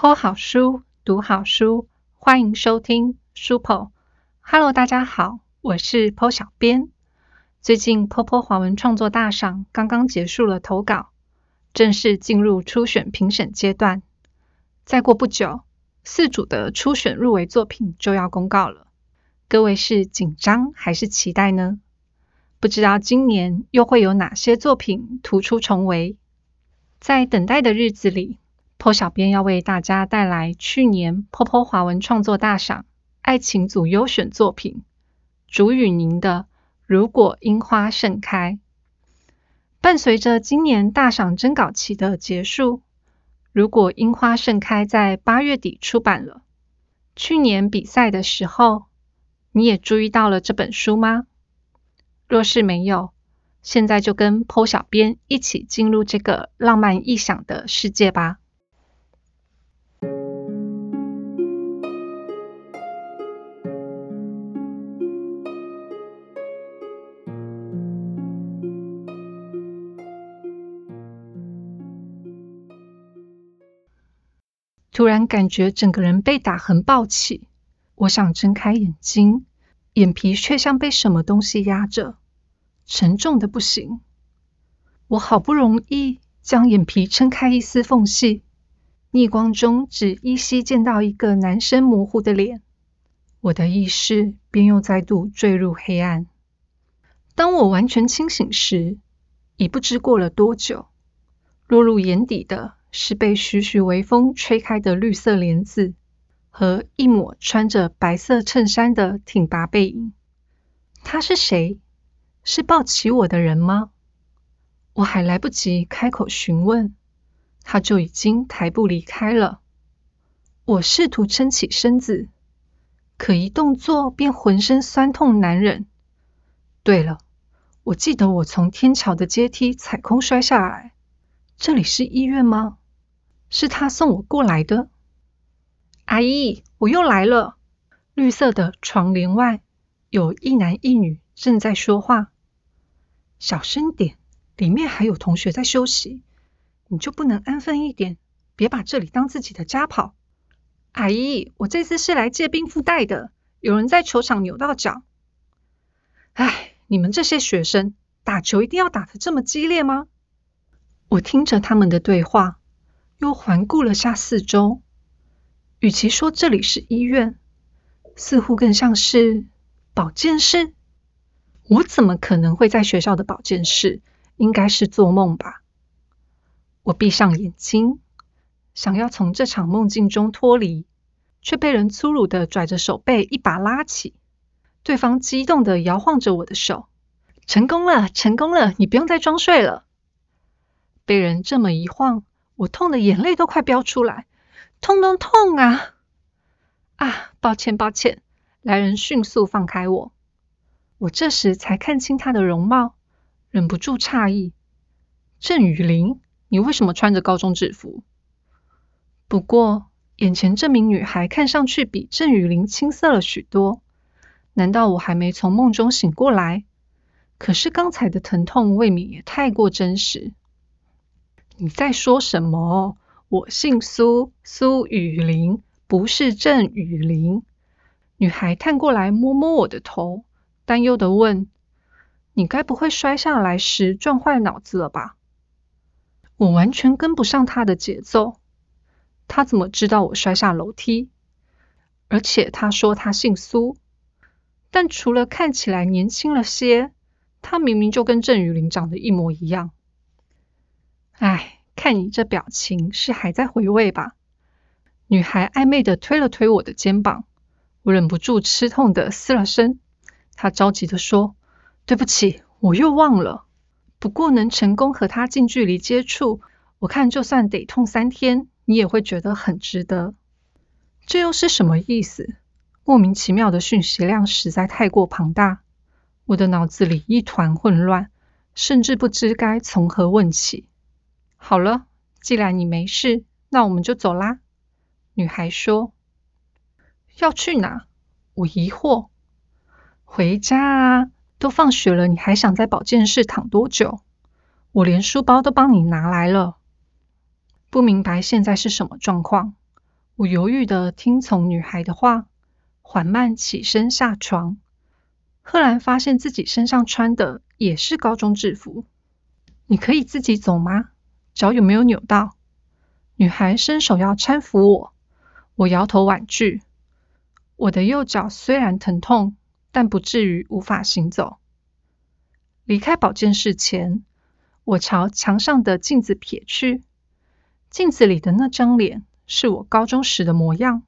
剖好书，读好书，欢迎收听书剖。Hello，大家好，我是剖小编。最近剖剖华文创作大赏刚刚结束了投稿，正式进入初选评审阶段。再过不久，四组的初选入围作品就要公告了。各位是紧张还是期待呢？不知道今年又会有哪些作品突出重围？在等待的日子里。坡小编要为大家带来去年坡坡华文创作大赏爱情组优选作品竹雨宁的《如果樱花盛开》。伴随着今年大赏征稿期的结束，《如果樱花盛开》在八月底出版了。去年比赛的时候，你也注意到了这本书吗？若是没有，现在就跟坡小编一起进入这个浪漫异想的世界吧。突然感觉整个人被打横抱起，我想睁开眼睛，眼皮却像被什么东西压着，沉重的不行。我好不容易将眼皮撑开一丝缝隙，逆光中只依稀见到一个男生模糊的脸，我的意识便又再度坠入黑暗。当我完全清醒时，已不知过了多久，落入眼底的。是被徐徐微风吹开的绿色帘子，和一抹穿着白色衬衫的挺拔背影。他是谁？是抱起我的人吗？我还来不及开口询问，他就已经抬步离开了。我试图撑起身子，可一动作便浑身酸痛难忍。对了，我记得我从天桥的阶梯踩空摔下来。这里是医院吗？是他送我过来的，阿姨，我又来了。绿色的床帘外有一男一女正在说话，小声点，里面还有同学在休息。你就不能安分一点，别把这里当自己的家跑。阿姨，我这次是来借冰敷袋的，有人在球场扭到脚。哎，你们这些学生打球一定要打得这么激烈吗？我听着他们的对话。又环顾了下四周，与其说这里是医院，似乎更像是保健室。我怎么可能会在学校的保健室？应该是做梦吧。我闭上眼睛，想要从这场梦境中脱离，却被人粗鲁的拽着手背一把拉起。对方激动的摇晃着我的手：“成功了，成功了！你不用再装睡了。”被人这么一晃。我痛的眼泪都快飙出来，痛痛痛啊！啊，抱歉抱歉，来人迅速放开我。我这时才看清她的容貌，忍不住诧异：郑雨玲，你为什么穿着高中制服？不过眼前这名女孩看上去比郑雨玲青涩了许多，难道我还没从梦中醒过来？可是刚才的疼痛未免也太过真实。你在说什么？我姓苏，苏雨林，不是郑雨林。女孩探过来摸摸我的头，担忧的问：“你该不会摔下来时撞坏脑子了吧？”我完全跟不上她的节奏。她怎么知道我摔下楼梯？而且她说她姓苏，但除了看起来年轻了些，她明明就跟郑雨林长得一模一样。哎，看你这表情，是还在回味吧？女孩暧昧的推了推我的肩膀，我忍不住吃痛的嘶了声。她着急的说：“对不起，我又忘了。不过能成功和他近距离接触，我看就算得痛三天，你也会觉得很值得。”这又是什么意思？莫名其妙的讯息量实在太过庞大，我的脑子里一团混乱，甚至不知该从何问起。好了，既然你没事，那我们就走啦。女孩说：“要去哪？”我疑惑。回家啊，都放学了，你还想在保健室躺多久？我连书包都帮你拿来了。不明白现在是什么状况。我犹豫的听从女孩的话，缓慢起身下床。赫然发现自己身上穿的也是高中制服。你可以自己走吗？脚有没有扭到？女孩伸手要搀扶我，我摇头婉拒。我的右脚虽然疼痛，但不至于无法行走。离开保健室前，我朝墙上的镜子瞥去，镜子里的那张脸是我高中时的模样。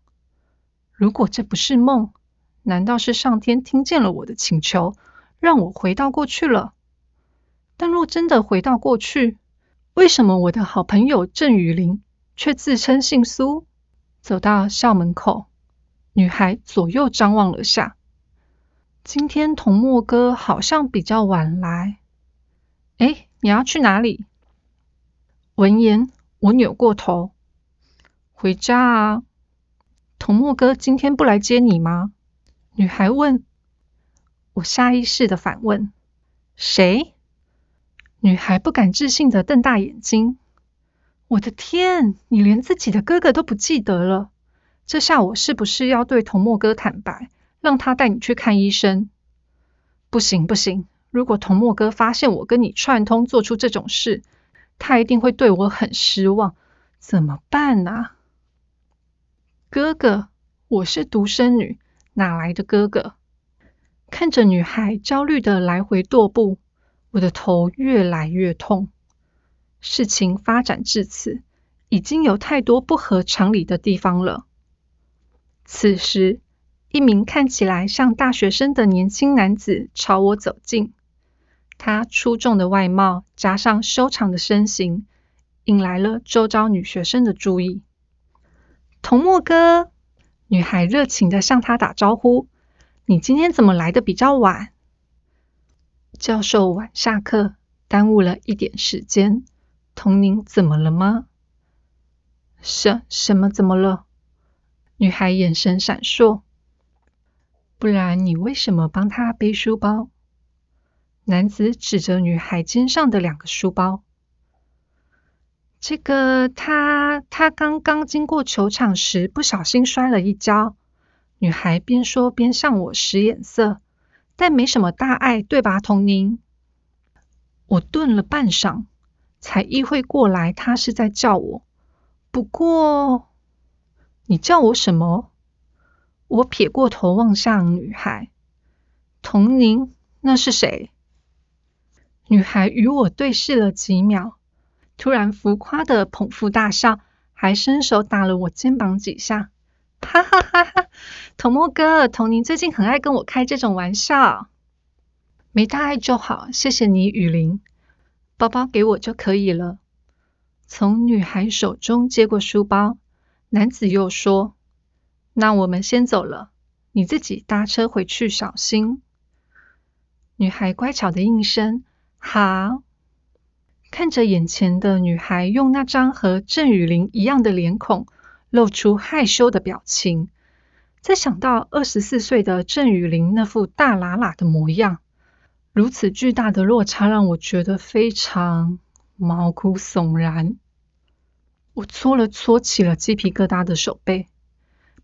如果这不是梦，难道是上天听见了我的请求，让我回到过去了？但若真的回到过去，为什么我的好朋友郑雨玲却自称姓苏？走到校门口，女孩左右张望了下。今天童墨哥好像比较晚来。哎，你要去哪里？闻言，我扭过头，回家啊。童墨哥今天不来接你吗？女孩问。我下意识的反问：谁？女孩不敢置信的瞪大眼睛。我的天，你连自己的哥哥都不记得了？这下我是不是要对童墨哥坦白？让他带你去看医生。不行不行，如果童墨哥发现我跟你串通做出这种事，他一定会对我很失望。怎么办啊？哥哥，我是独生女，哪来的哥哥？看着女孩焦虑的来回踱步，我的头越来越痛。事情发展至此，已经有太多不合常理的地方了。此时。一名看起来像大学生的年轻男子朝我走近，他出众的外貌加上修长的身形，引来了周遭女学生的注意。童墨哥，女孩热情的向他打招呼：“你今天怎么来的比较晚？”教授晚下课，耽误了一点时间。童宁怎么了吗？什什么怎么了？女孩眼神闪烁。不然你为什么帮他背书包？男子指着女孩肩上的两个书包。这个他他刚刚经过球场时不小心摔了一跤。女孩边说边向我使眼色，但没什么大碍，对吧，童宁？我顿了半晌，才意会过来，他是在叫我。不过，你叫我什么？我撇过头望向女孩，童宁，那是谁？女孩与我对视了几秒，突然浮夸的捧腹大笑，还伸手打了我肩膀几下，哈哈哈哈！童墨哥，童宁最近很爱跟我开这种玩笑，没大碍就好，谢谢你，雨林，包包给我就可以了。从女孩手中接过书包，男子又说。那我们先走了，你自己搭车回去，小心。女孩乖巧的应声：“好。”看着眼前的女孩用那张和郑雨林一样的脸孔，露出害羞的表情，再想到二十四岁的郑雨玲那副大喇喇的模样，如此巨大的落差让我觉得非常毛骨悚然。我搓了搓起了鸡皮疙瘩的手背。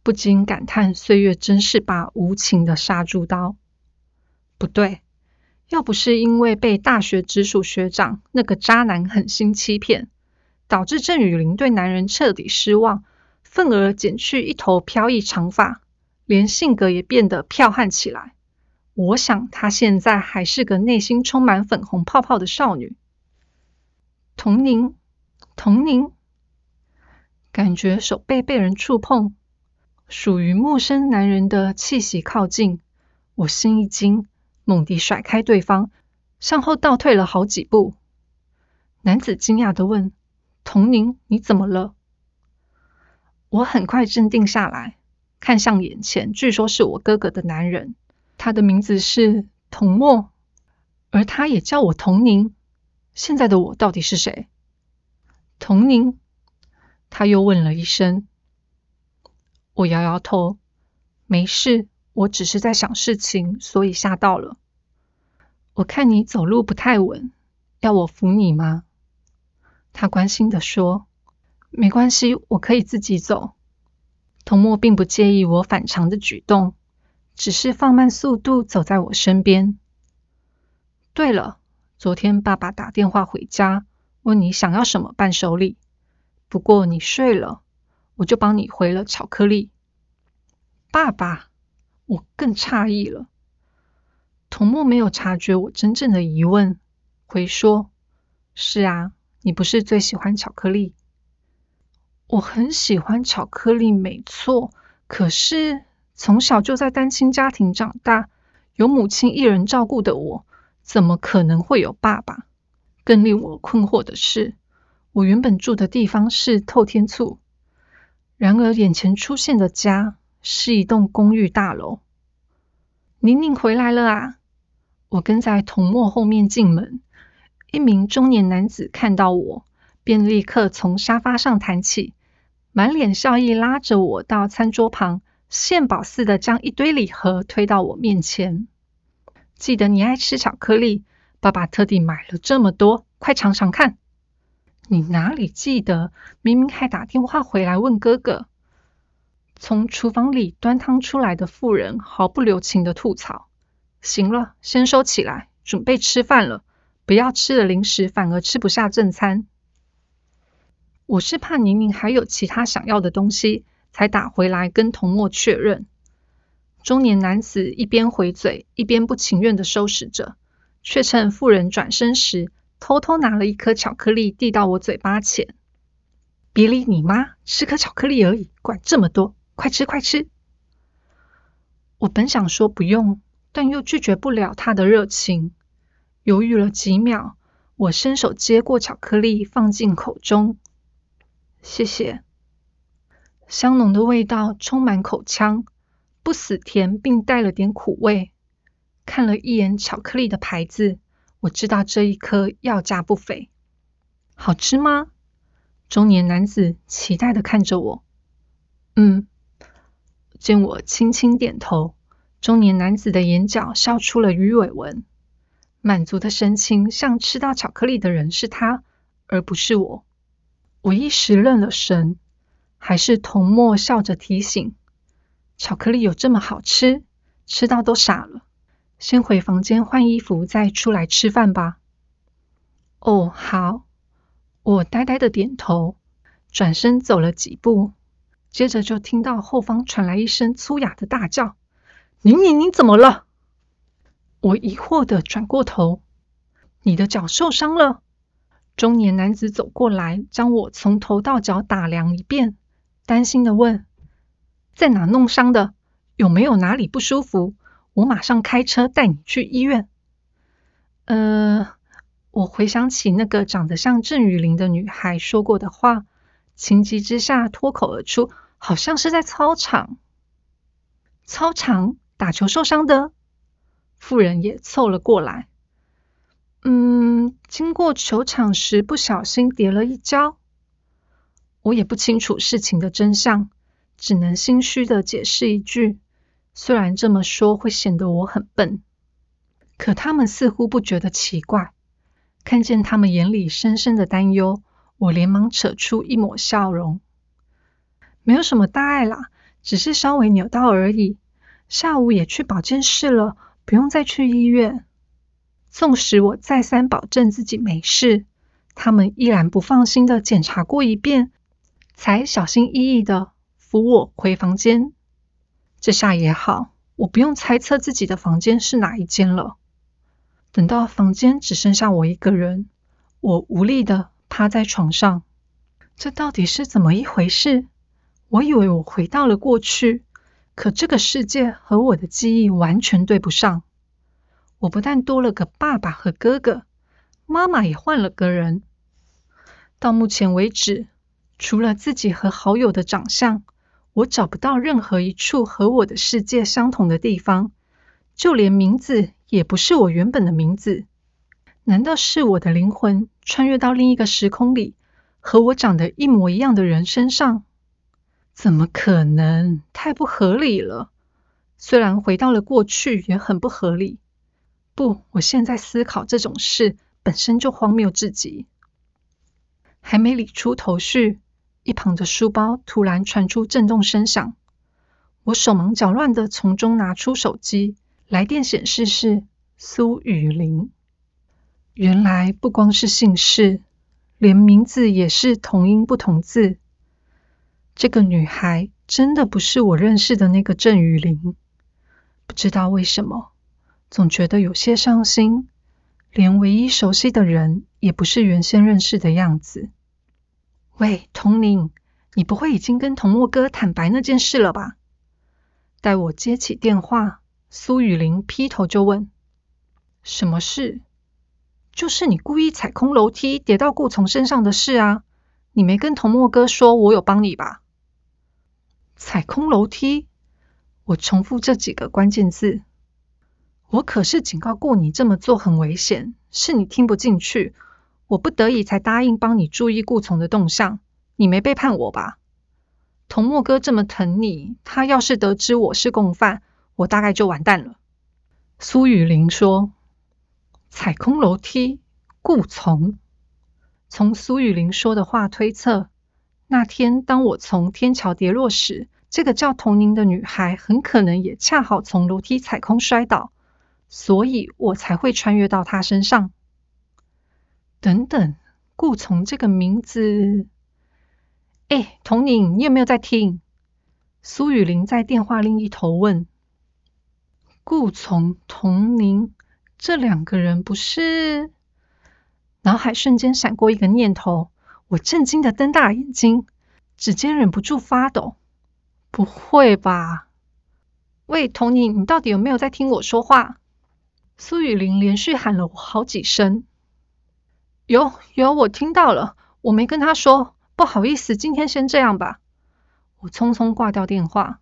不禁感叹：岁月真是把无情的杀猪刀。不对，要不是因为被大学直属学长那个渣男狠心欺骗，导致郑雨林对男人彻底失望，份额剪去一头飘逸长发，连性格也变得剽悍起来。我想，她现在还是个内心充满粉红泡泡的少女。童宁，童宁，感觉手背被人触碰。属于陌生男人的气息靠近，我心一惊，猛地甩开对方，向后倒退了好几步。男子惊讶的问：“童宁，你怎么了？”我很快镇定下来，看向眼前，据说是我哥哥的男人，他的名字是童墨，而他也叫我童宁。现在的我到底是谁？童宁，他又问了一声。我摇摇头，没事，我只是在想事情，所以吓到了。我看你走路不太稳，要我扶你吗？他关心的说：“没关系，我可以自己走。”童墨并不介意我反常的举动，只是放慢速度走在我身边。对了，昨天爸爸打电话回家，问你想要什么伴手礼，不过你睡了，我就帮你回了巧克力。爸爸，我更诧异了。童墨没有察觉我真正的疑问，回说：“是啊，你不是最喜欢巧克力？我很喜欢巧克力，没错。可是从小就在单亲家庭长大，有母亲一人照顾的我。”怎么可能会有爸爸？更令我困惑的是，我原本住的地方是透天厝，然而眼前出现的家是一栋公寓大楼。宁宁回来了啊！我跟在童默后面进门，一名中年男子看到我，便立刻从沙发上弹起，满脸笑意，拉着我到餐桌旁，献宝似的将一堆礼盒推到我面前。记得你爱吃巧克力，爸爸特地买了这么多，快尝尝看。你哪里记得？明明还打电话回来问哥哥。从厨房里端汤出来的妇人毫不留情的吐槽：“行了，先收起来，准备吃饭了。不要吃了零食，反而吃不下正餐。”我是怕宁宁还有其他想要的东西，才打回来跟童墨确认。中年男子一边回嘴，一边不情愿的收拾着，却趁妇人转身时，偷偷拿了一颗巧克力递到我嘴巴前。别理你妈，吃颗巧克力而已，管这么多，快吃快吃！我本想说不用，但又拒绝不了他的热情。犹豫了几秒，我伸手接过巧克力，放进口中。谢谢，香浓的味道充满口腔。不死甜，并带了点苦味。看了一眼巧克力的牌子，我知道这一颗要价不菲。好吃吗？中年男子期待的看着我。嗯。见我轻轻点头，中年男子的眼角笑出了鱼尾纹，满足的神情，像吃到巧克力的人是他，而不是我。我一时愣了神，还是童默笑着提醒。巧克力有这么好吃，吃到都傻了。先回房间换衣服，再出来吃饭吧。哦，好。我呆呆的点头，转身走了几步，接着就听到后方传来一声粗哑的大叫：“宁宁，你怎么了？”我疑惑的转过头：“你的脚受伤了？”中年男子走过来，将我从头到脚打量一遍，担心的问。在哪弄伤的？有没有哪里不舒服？我马上开车带你去医院。呃，我回想起那个长得像郑雨玲的女孩说过的话，情急之下脱口而出，好像是在操场。操场打球受伤的妇人也凑了过来。嗯，经过球场时不小心跌了一跤。我也不清楚事情的真相。只能心虚的解释一句，虽然这么说会显得我很笨，可他们似乎不觉得奇怪。看见他们眼里深深的担忧，我连忙扯出一抹笑容：“没有什么大碍啦，只是稍微扭到而已。下午也去保健室了，不用再去医院。”纵使我再三保证自己没事，他们依然不放心的检查过一遍，才小心翼翼的。扶我回房间，这下也好，我不用猜测自己的房间是哪一间了。等到房间只剩下我一个人，我无力的趴在床上。这到底是怎么一回事？我以为我回到了过去，可这个世界和我的记忆完全对不上。我不但多了个爸爸和哥哥，妈妈也换了个人。到目前为止，除了自己和好友的长相。我找不到任何一处和我的世界相同的地方，就连名字也不是我原本的名字。难道是我的灵魂穿越到另一个时空里，和我长得一模一样的人身上？怎么可能？太不合理了！虽然回到了过去也很不合理。不，我现在思考这种事本身就荒谬至极。还没理出头绪。一旁的书包突然传出震动声响，我手忙脚乱的从中拿出手机，来电显示是苏雨玲。原来不光是姓氏，连名字也是同音不同字。这个女孩真的不是我认识的那个郑雨玲。不知道为什么，总觉得有些伤心。连唯一熟悉的人也不是原先认识的样子。喂，童宁，你不会已经跟童墨哥坦白那件事了吧？待我接起电话，苏雨林劈头就问：“什么事？就是你故意踩空楼梯跌到顾从身上的事啊！你没跟童墨哥说，我有帮你吧？”踩空楼梯，我重复这几个关键字。我可是警告过你这么做很危险，是你听不进去。我不得已才答应帮你注意顾从的动向，你没背叛我吧？童墨哥这么疼你，他要是得知我是共犯，我大概就完蛋了。苏雨林说：“踩空楼梯，顾从。”从苏雨林说的话推测，那天当我从天桥跌落时，这个叫童宁的女孩很可能也恰好从楼梯踩空摔倒，所以我才会穿越到他身上。等等，顾从这个名字，哎，童宁，你有没有在听？苏雨林在电话另一头问。顾从、童宁这两个人不是？脑海瞬间闪过一个念头，我震惊的瞪大眼睛，指尖忍不住发抖。不会吧？喂，童宁，你到底有没有在听我说话？苏雨林连续喊了我好几声。有有，我听到了，我没跟他说，不好意思，今天先这样吧。我匆匆挂掉电话，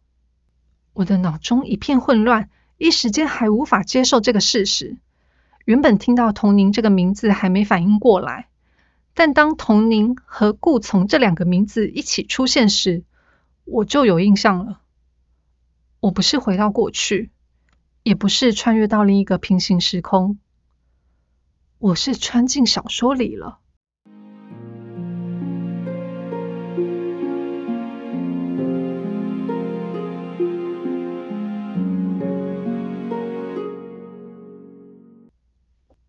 我的脑中一片混乱，一时间还无法接受这个事实。原本听到童宁这个名字还没反应过来，但当童宁和顾从这两个名字一起出现时，我就有印象了。我不是回到过去，也不是穿越到另一个平行时空。我是穿进小说里了。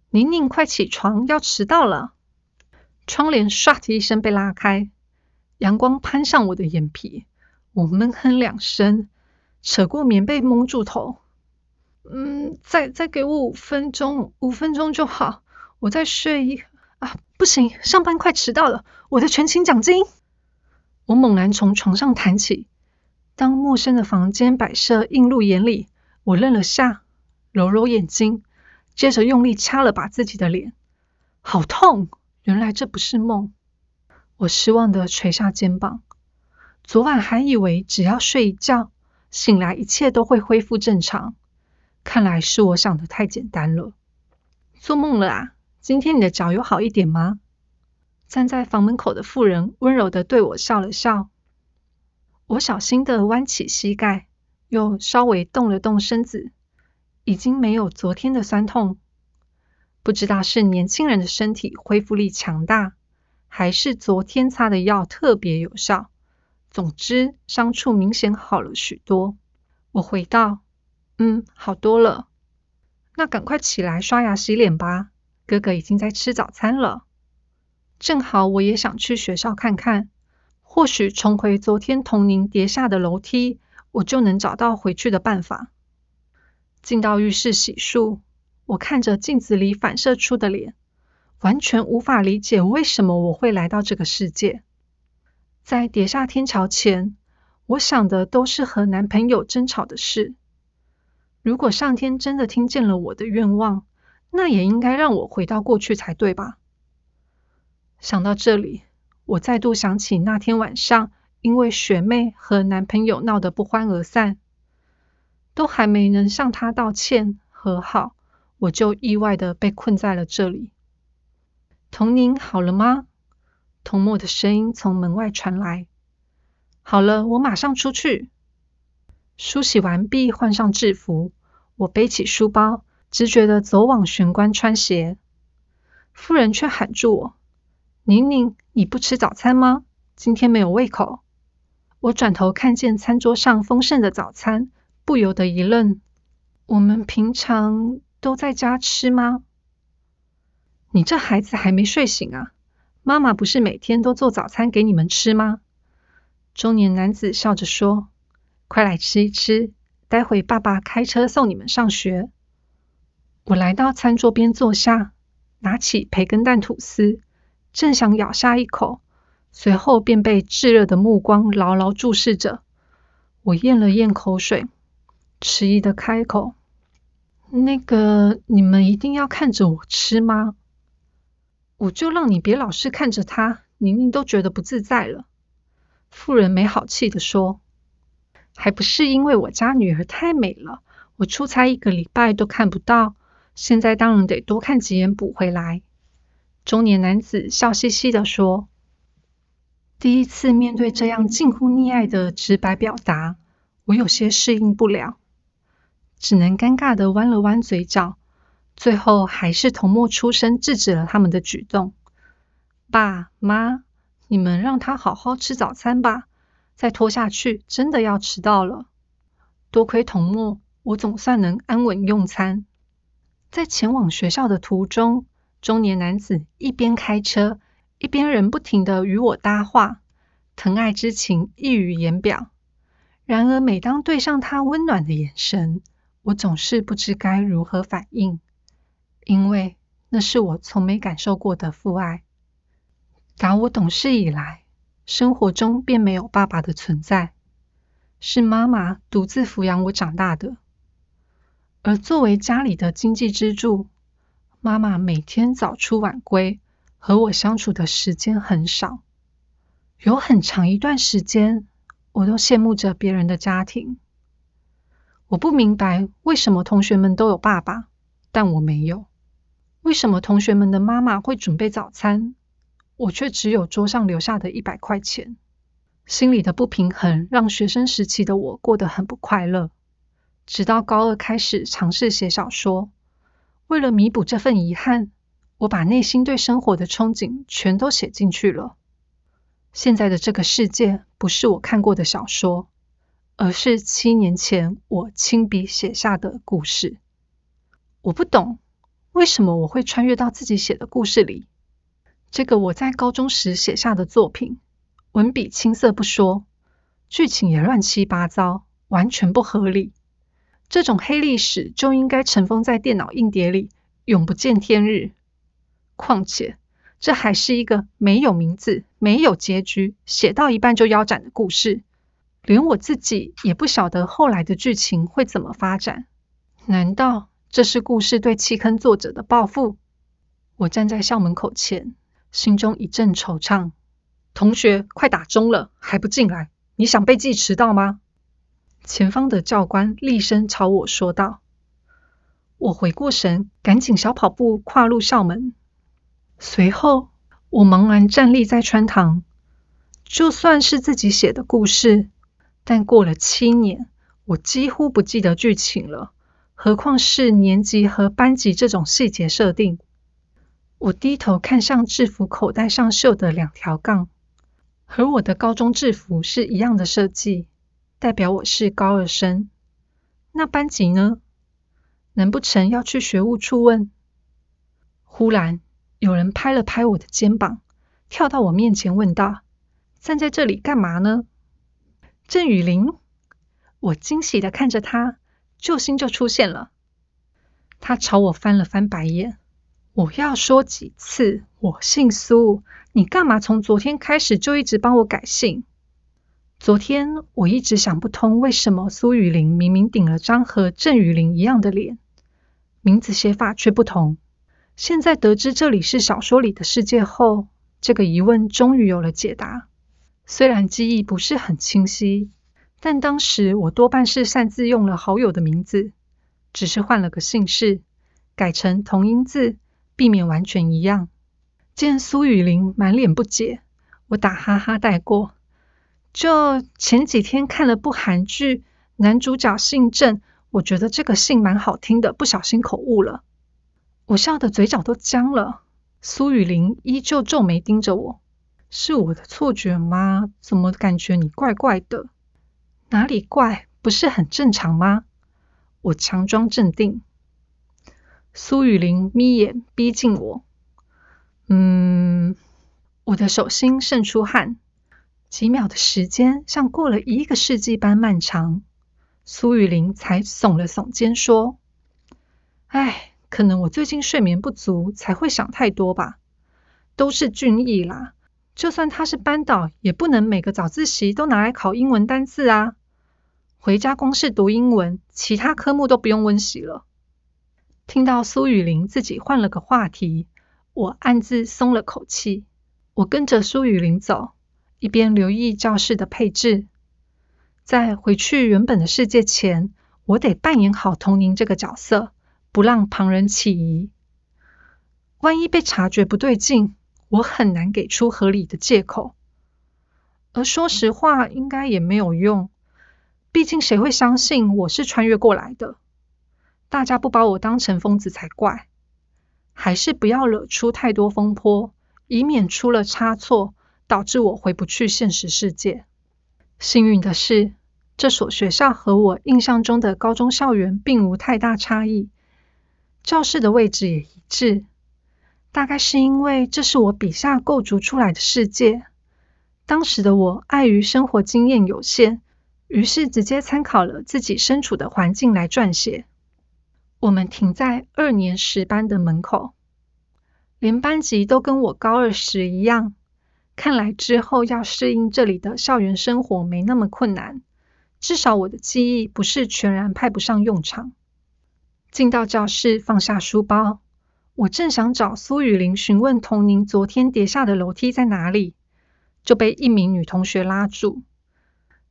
宁宁，快起床，要迟到了。窗帘唰的一声被拉开，阳光攀上我的眼皮，我闷哼两声，扯过棉被蒙住头。嗯，再再给我五分钟，五分钟就好。我再睡一啊，不行，上班快迟到了，我的全勤奖金。我猛然从床上弹起，当陌生的房间摆设映入眼里，我愣了下，揉揉眼睛，接着用力掐了把自己的脸，好痛！原来这不是梦。我失望的垂下肩膀，昨晚还以为只要睡一觉，醒来一切都会恢复正常，看来是我想的太简单了，做梦了啊！今天你的脚有好一点吗？站在房门口的妇人温柔的对我笑了笑。我小心的弯起膝盖，又稍微动了动身子，已经没有昨天的酸痛。不知道是年轻人的身体恢复力强大，还是昨天擦的药特别有效。总之，伤处明显好了许多。我回道：“嗯，好多了。那赶快起来刷牙洗脸吧。”哥哥已经在吃早餐了，正好我也想去学校看看，或许重回昨天童宁跌下的楼梯，我就能找到回去的办法。进到浴室洗漱，我看着镜子里反射出的脸，完全无法理解为什么我会来到这个世界。在跌下天桥前，我想的都是和男朋友争吵的事。如果上天真的听见了我的愿望，那也应该让我回到过去才对吧？想到这里，我再度想起那天晚上，因为学妹和男朋友闹得不欢而散，都还没能向他道歉和好，我就意外的被困在了这里。童宁好了吗？童墨的声音从门外传来。好了，我马上出去。梳洗完毕，换上制服，我背起书包。直觉的走往玄关穿鞋，夫人却喊住我：“宁宁，你不吃早餐吗？今天没有胃口。我转头看见餐桌上丰盛的早餐，不由得一愣。我们平常都在家吃吗？你这孩子还没睡醒啊？妈妈不是每天都做早餐给你们吃吗？中年男子笑着说：“快来吃一吃，待会爸爸开车送你们上学。”我来到餐桌边坐下，拿起培根蛋吐司，正想咬下一口，随后便被炙热的目光牢牢注视着。我咽了咽口水。迟疑的开口：“那个，你们一定要看着我吃吗？我就让你别老是看着他，宁宁都觉得不自在了。”妇人没好气的说：“还不是因为我家女儿太美了，我出差一个礼拜都看不到，现在当然得多看几眼补回来。”中年男子笑嘻嘻的说：“第一次面对这样近乎溺爱的直白表达，我有些适应不了。”只能尴尬的弯了弯嘴角，最后还是童默出声制止了他们的举动。爸妈，你们让他好好吃早餐吧，再拖下去真的要迟到了。多亏童默，我总算能安稳用餐。在前往学校的途中，中年男子一边开车，一边仍不停的与我搭话，疼爱之情溢于言表。然而，每当对上他温暖的眼神，我总是不知该如何反应，因为那是我从没感受过的父爱。打我懂事以来，生活中便没有爸爸的存在，是妈妈独自抚养我长大的。而作为家里的经济支柱，妈妈每天早出晚归，和我相处的时间很少。有很长一段时间，我都羡慕着别人的家庭。我不明白为什么同学们都有爸爸，但我没有。为什么同学们的妈妈会准备早餐，我却只有桌上留下的一百块钱？心里的不平衡让学生时期的我过得很不快乐。直到高二开始尝试写小说，为了弥补这份遗憾，我把内心对生活的憧憬全都写进去了。现在的这个世界不是我看过的小说。而是七年前我亲笔写下的故事。我不懂为什么我会穿越到自己写的故事里。这个我在高中时写下的作品，文笔青涩不说，剧情也乱七八糟，完全不合理。这种黑历史就应该尘封在电脑硬碟里，永不见天日。况且，这还是一个没有名字、没有结局、写到一半就腰斩的故事。连我自己也不晓得后来的剧情会怎么发展。难道这是故事对弃坑作者的报复？我站在校门口前，心中一阵惆怅。同学，快打钟了，还不进来？你想被记迟到吗？前方的教官厉声朝我说道。我回过神，赶紧小跑步跨入校门。随后，我茫然站立在穿堂。就算是自己写的故事。但过了七年，我几乎不记得剧情了，何况是年级和班级这种细节设定。我低头看向制服口袋上绣的两条杠，和我的高中制服是一样的设计，代表我是高二生。那班级呢？难不成要去学务处问？忽然有人拍了拍我的肩膀，跳到我面前问道：“站在这里干嘛呢？”郑雨林，我惊喜的看着他，救星就出现了。他朝我翻了翻白眼。我要说几次？我姓苏，你干嘛从昨天开始就一直帮我改姓？昨天我一直想不通，为什么苏雨林明明顶了张和郑雨林一样的脸，名字写法却不同。现在得知这里是小说里的世界后，这个疑问终于有了解答。虽然记忆不是很清晰，但当时我多半是擅自用了好友的名字，只是换了个姓氏，改成同音字，避免完全一样。见苏雨林满脸不解，我打哈哈带过。就前几天看了部韩剧，男主角姓郑，我觉得这个姓蛮好听的，不小心口误了。我笑得嘴角都僵了。苏雨林依旧皱眉盯着我。是我的错觉吗？怎么感觉你怪怪的？哪里怪？不是很正常吗？我强装镇定。苏雨林眯眼逼近我，嗯，我的手心渗出汗，几秒的时间像过了一个世纪般漫长。苏雨林才耸了耸肩说：“哎，可能我最近睡眠不足，才会想太多吧。都是俊逸啦。”就算他是班导，也不能每个早自习都拿来考英文单字啊！回家光是读英文，其他科目都不用温习了。听到苏雨林自己换了个话题，我暗自松了口气。我跟着苏雨林走，一边留意教室的配置。在回去原本的世界前，我得扮演好童宁这个角色，不让旁人起疑。万一被察觉不对劲，我很难给出合理的借口，而说实话应该也没有用。毕竟谁会相信我是穿越过来的？大家不把我当成疯子才怪。还是不要惹出太多风波，以免出了差错，导致我回不去现实世界。幸运的是，这所学校和我印象中的高中校园并无太大差异，教室的位置也一致。大概是因为这是我笔下构筑出来的世界。当时的我碍于生活经验有限，于是直接参考了自己身处的环境来撰写。我们停在二年十班的门口，连班级都跟我高二时一样。看来之后要适应这里的校园生活没那么困难，至少我的记忆不是全然派不上用场。进到教室，放下书包。我正想找苏雨林询问童宁昨天跌下的楼梯在哪里，就被一名女同学拉住。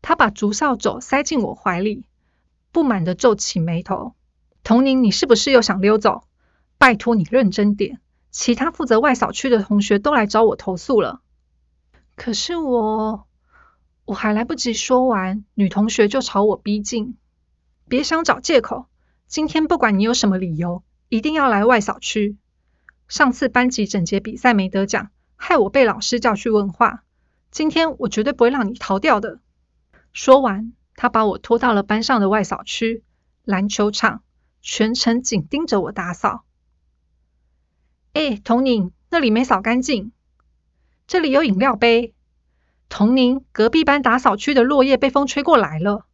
她把竹扫帚塞进我怀里，不满的皱起眉头：“童宁，你是不是又想溜走？拜托你认真点！其他负责外扫区的同学都来找我投诉了。”可是我……我还来不及说完，女同学就朝我逼近：“别想找借口！今天不管你有什么理由。”一定要来外扫区。上次班级整洁比赛没得奖，害我被老师叫去问话。今天我绝对不会让你逃掉的。说完，他把我拖到了班上的外扫区篮球场，全程紧盯着我打扫。哎，童宁，那里没扫干净。这里有饮料杯。童宁，隔壁班打扫区的落叶被风吹过来了。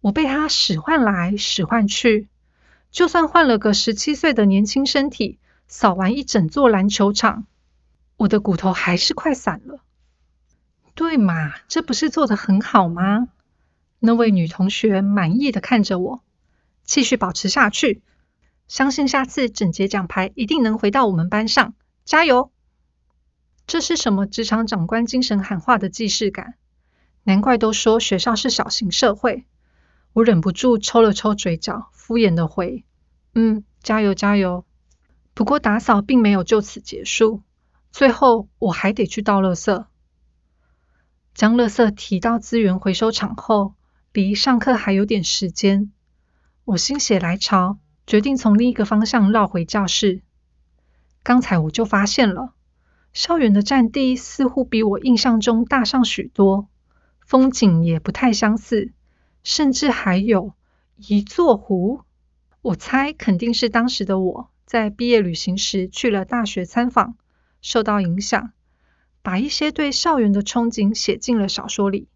我被他使唤来使唤去。就算换了个十七岁的年轻身体，扫完一整座篮球场，我的骨头还是快散了。对嘛，这不是做的很好吗？那位女同学满意的看着我，继续保持下去，相信下次整洁奖牌一定能回到我们班上，加油！这是什么职场长官精神喊话的既视感？难怪都说学校是小型社会。我忍不住抽了抽嘴角，敷衍的回：“嗯，加油加油。”不过打扫并没有就此结束，最后我还得去倒垃圾。将垃圾提到资源回收场后，离上课还有点时间，我心血来潮，决定从另一个方向绕回教室。刚才我就发现了，校园的占地似乎比我印象中大上许多，风景也不太相似。甚至还有一座湖，我猜肯定是当时的我在毕业旅行时去了大学参访，受到影响，把一些对校园的憧憬写进了小说里。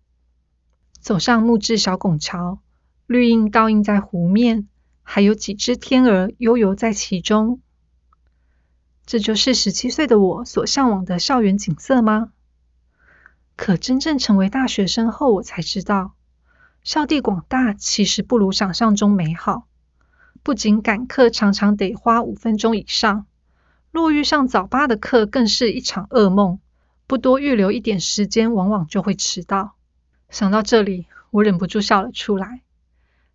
走上木质小拱桥，绿荫倒映在湖面，还有几只天鹅悠游在其中。这就是十七岁的我所向往的校园景色吗？可真正成为大学生后，我才知道。校地广大，其实不如想象中美好。不仅赶课常常得花五分钟以上，若遇上早八的课，更是一场噩梦。不多预留一点时间，往往就会迟到。想到这里，我忍不住笑了出来。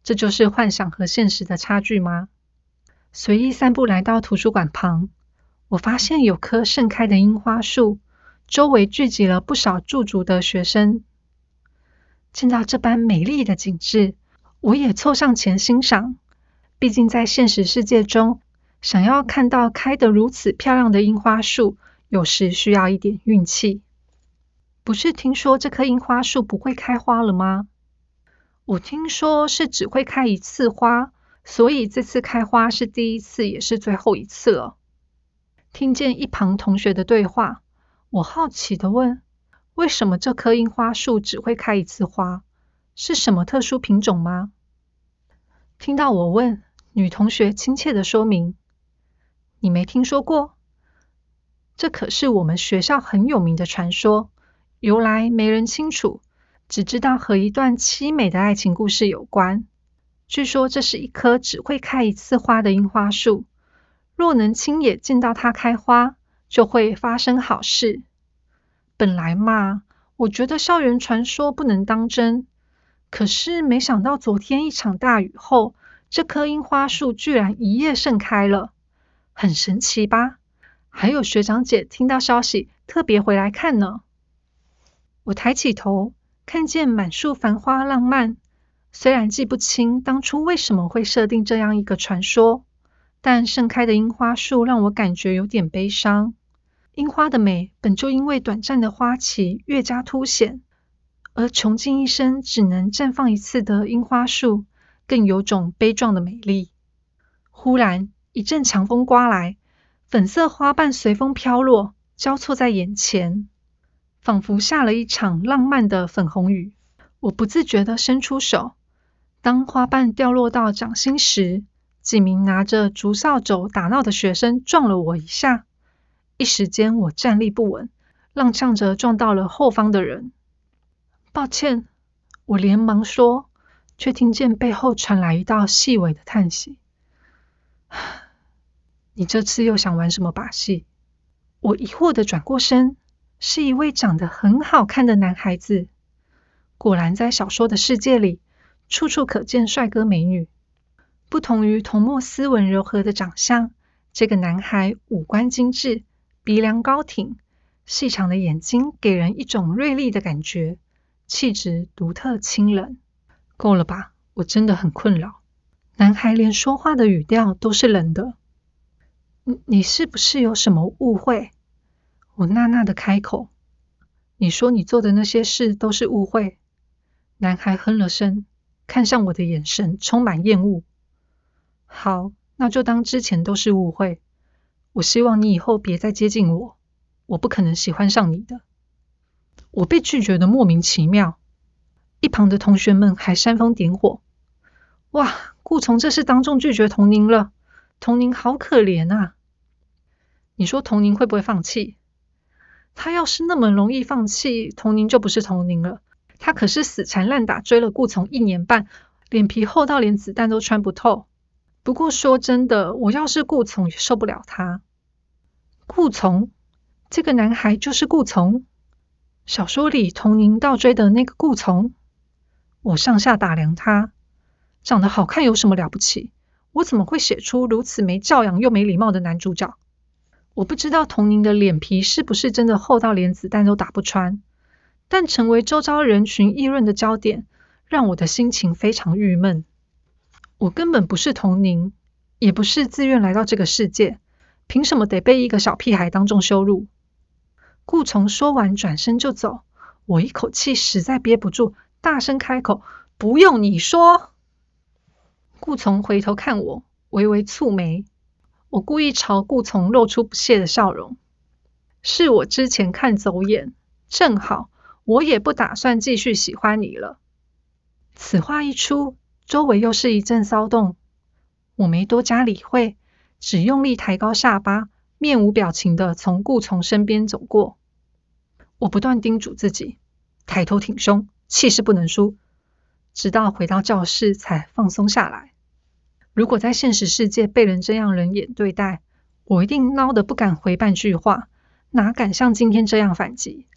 这就是幻想和现实的差距吗？随意散步来到图书馆旁，我发现有棵盛开的樱花树，周围聚集了不少驻足的学生。见到这般美丽的景致，我也凑上前欣赏。毕竟在现实世界中，想要看到开得如此漂亮的樱花树，有时需要一点运气。不是听说这棵樱花树不会开花了吗？我听说是只会开一次花，所以这次开花是第一次，也是最后一次了。听见一旁同学的对话，我好奇的问：为什么这棵樱花树只会开一次花？是什么特殊品种吗？听到我问，女同学亲切的说明：你没听说过？这可是我们学校很有名的传说，由来没人清楚，只知道和一段凄美的爱情故事有关。据说这是一棵只会开一次花的樱花树。若能亲眼见到它开花，就会发生好事。本来嘛，我觉得校园传说不能当真。可是没想到昨天一场大雨后，这棵樱花树居然一夜盛开了，很神奇吧？还有学长姐听到消息特别回来看呢。我抬起头，看见满树繁花浪漫。虽然记不清当初为什么会设定这样一个传说。但盛开的樱花树让我感觉有点悲伤。樱花的美本就因为短暂的花期越加凸显，而穷尽一生只能绽放一次的樱花树，更有种悲壮的美丽。忽然一阵强风刮来，粉色花瓣随风飘落，交错在眼前，仿佛下了一场浪漫的粉红雨。我不自觉地伸出手，当花瓣掉落到掌心时。几名拿着竹扫帚打闹的学生撞了我一下，一时间我站立不稳，踉跄着撞到了后方的人。抱歉，我连忙说，却听见背后传来一道细微的叹息。你这次又想玩什么把戏？我疑惑的转过身，是一位长得很好看的男孩子。果然，在小说的世界里，处处可见帅哥美女。不同于童墨斯文柔和的长相，这个男孩五官精致，鼻梁高挺，细长的眼睛给人一种锐利的感觉，气质独特清冷。够了吧？我真的很困扰。男孩连说话的语调都是冷的。你你是不是有什么误会？我纳纳的开口。你说你做的那些事都是误会。男孩哼了声，看向我的眼神充满厌恶。好，那就当之前都是误会。我希望你以后别再接近我，我不可能喜欢上你的。我被拒绝的莫名其妙，一旁的同学们还煽风点火。哇，顾从这是当众拒绝童宁了，童宁好可怜啊！你说童宁会不会放弃？他要是那么容易放弃，童宁就不是童宁了。他可是死缠烂打追了顾从一年半，脸皮厚到连子弹都穿不透。不过说真的，我要是顾从也受不了他。顾从，这个男孩就是顾从，小说里童宁倒追的那个顾从。我上下打量他，长得好看有什么了不起？我怎么会写出如此没教养又没礼貌的男主角？我不知道童宁的脸皮是不是真的厚到连子弹都打不穿，但成为周遭人群议论的焦点，让我的心情非常郁闷。我根本不是童宁，也不是自愿来到这个世界，凭什么得被一个小屁孩当众羞辱？顾从说完，转身就走。我一口气实在憋不住，大声开口：“不用你说。”顾从回头看我，微微蹙眉。我故意朝顾从露出不屑的笑容：“是我之前看走眼，正好我也不打算继续喜欢你了。”此话一出。周围又是一阵骚动，我没多加理会，只用力抬高下巴，面无表情的从顾从身边走过。我不断叮嘱自己，抬头挺胸，气势不能输，直到回到教室才放松下来。如果在现实世界被人这样冷眼对待，我一定孬得不敢回半句话，哪敢像今天这样反击？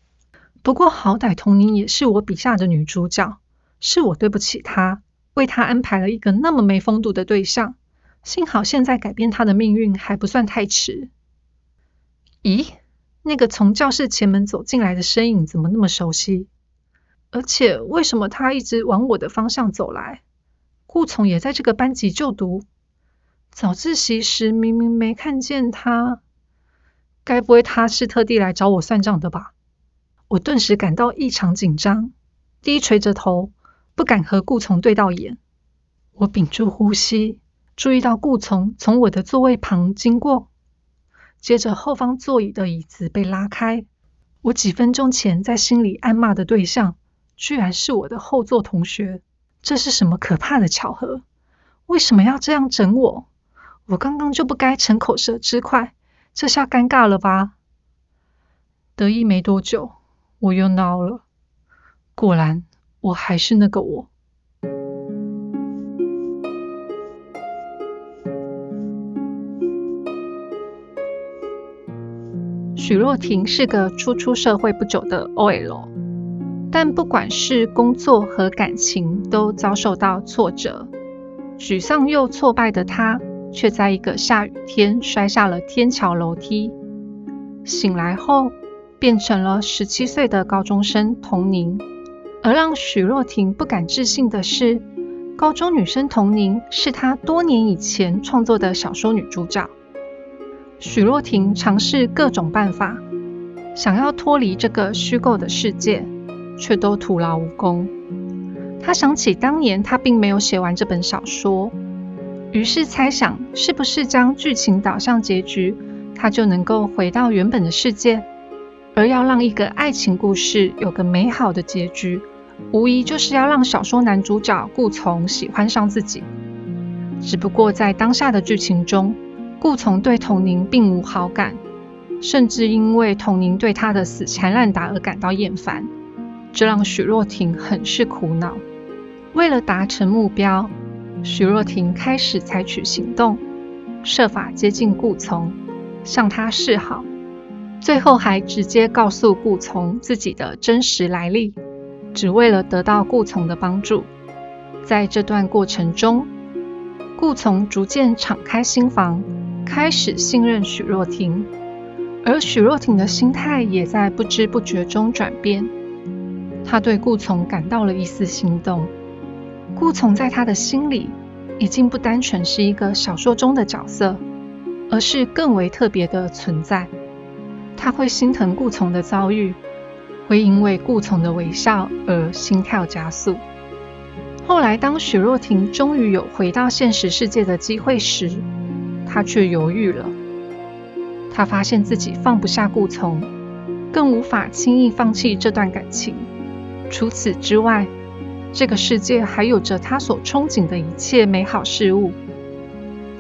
不过好歹童宁也是我笔下的女主角，是我对不起她。为她安排了一个那么没风度的对象，幸好现在改变她的命运还不算太迟。咦，那个从教室前门走进来的身影怎么那么熟悉？而且为什么他一直往我的方向走来？顾从也在这个班级就读，早自习时明明没看见他。该不会他是特地来找我算账的吧？我顿时感到异常紧张，低垂着头，不敢和顾从对到眼。我屏住呼吸，注意到顾从从我的座位旁经过，接着后方座椅的椅子被拉开。我几分钟前在心里暗骂的对象，居然是我的后座同学。这是什么可怕的巧合？为什么要这样整我？我刚刚就不该逞口舌之快，这下尴尬了吧？得意没多久，我又孬了。果然，我还是那个我。许若婷是个初出社会不久的 OL，但不管是工作和感情都遭受到挫折，沮丧又挫败的她，却在一个下雨天摔下了天桥楼梯。醒来后，变成了十七岁的高中生童宁。而让许若婷不敢置信的是，高中女生童宁是她多年以前创作的小说女主角。许若婷尝试各种办法，想要脱离这个虚构的世界，却都徒劳无功。她想起当年她并没有写完这本小说，于是猜想是不是将剧情导向结局，她就能够回到原本的世界。而要让一个爱情故事有个美好的结局，无疑就是要让小说男主角顾从喜欢上自己。只不过在当下的剧情中，顾从对童宁并无好感，甚至因为童宁对他的死缠烂打而感到厌烦，这让许若婷很是苦恼。为了达成目标，许若婷开始采取行动，设法接近顾从，向他示好，最后还直接告诉顾从自己的真实来历，只为了得到顾从的帮助。在这段过程中，顾从逐渐敞开心房。开始信任许若婷，而许若婷的心态也在不知不觉中转变。他对顾从感到了一丝心动。顾从在他的心里已经不单纯是一个小说中的角色，而是更为特别的存在。他会心疼顾从的遭遇，会因为顾从的微笑而心跳加速。后来，当许若婷终于有回到现实世界的机会时，他却犹豫了。他发现自己放不下顾从，更无法轻易放弃这段感情。除此之外，这个世界还有着他所憧憬的一切美好事物。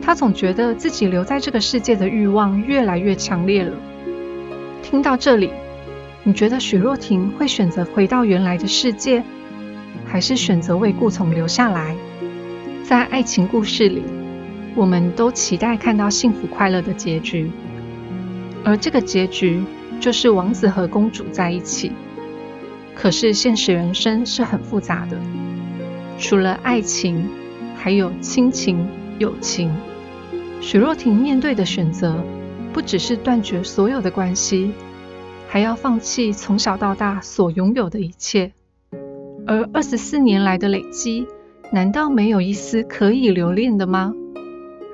他总觉得自己留在这个世界的欲望越来越强烈了。听到这里，你觉得许若婷会选择回到原来的世界，还是选择为顾从留下来？在爱情故事里。我们都期待看到幸福快乐的结局，而这个结局就是王子和公主在一起。可是现实人生是很复杂的，除了爱情，还有亲情、友情。许若婷面对的选择，不只是断绝所有的关系，还要放弃从小到大所拥有的一切。而二十四年来的累积，难道没有一丝可以留恋的吗？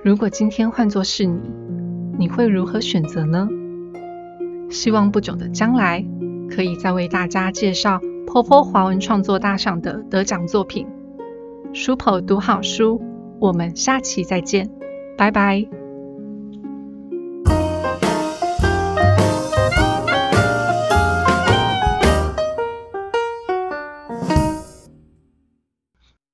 如果今天换作是你，你会如何选择呢？希望不久的将来，可以再为大家介绍坡坡华文创作大赏的得奖作品。书 p 读好书，我们下期再见，拜拜。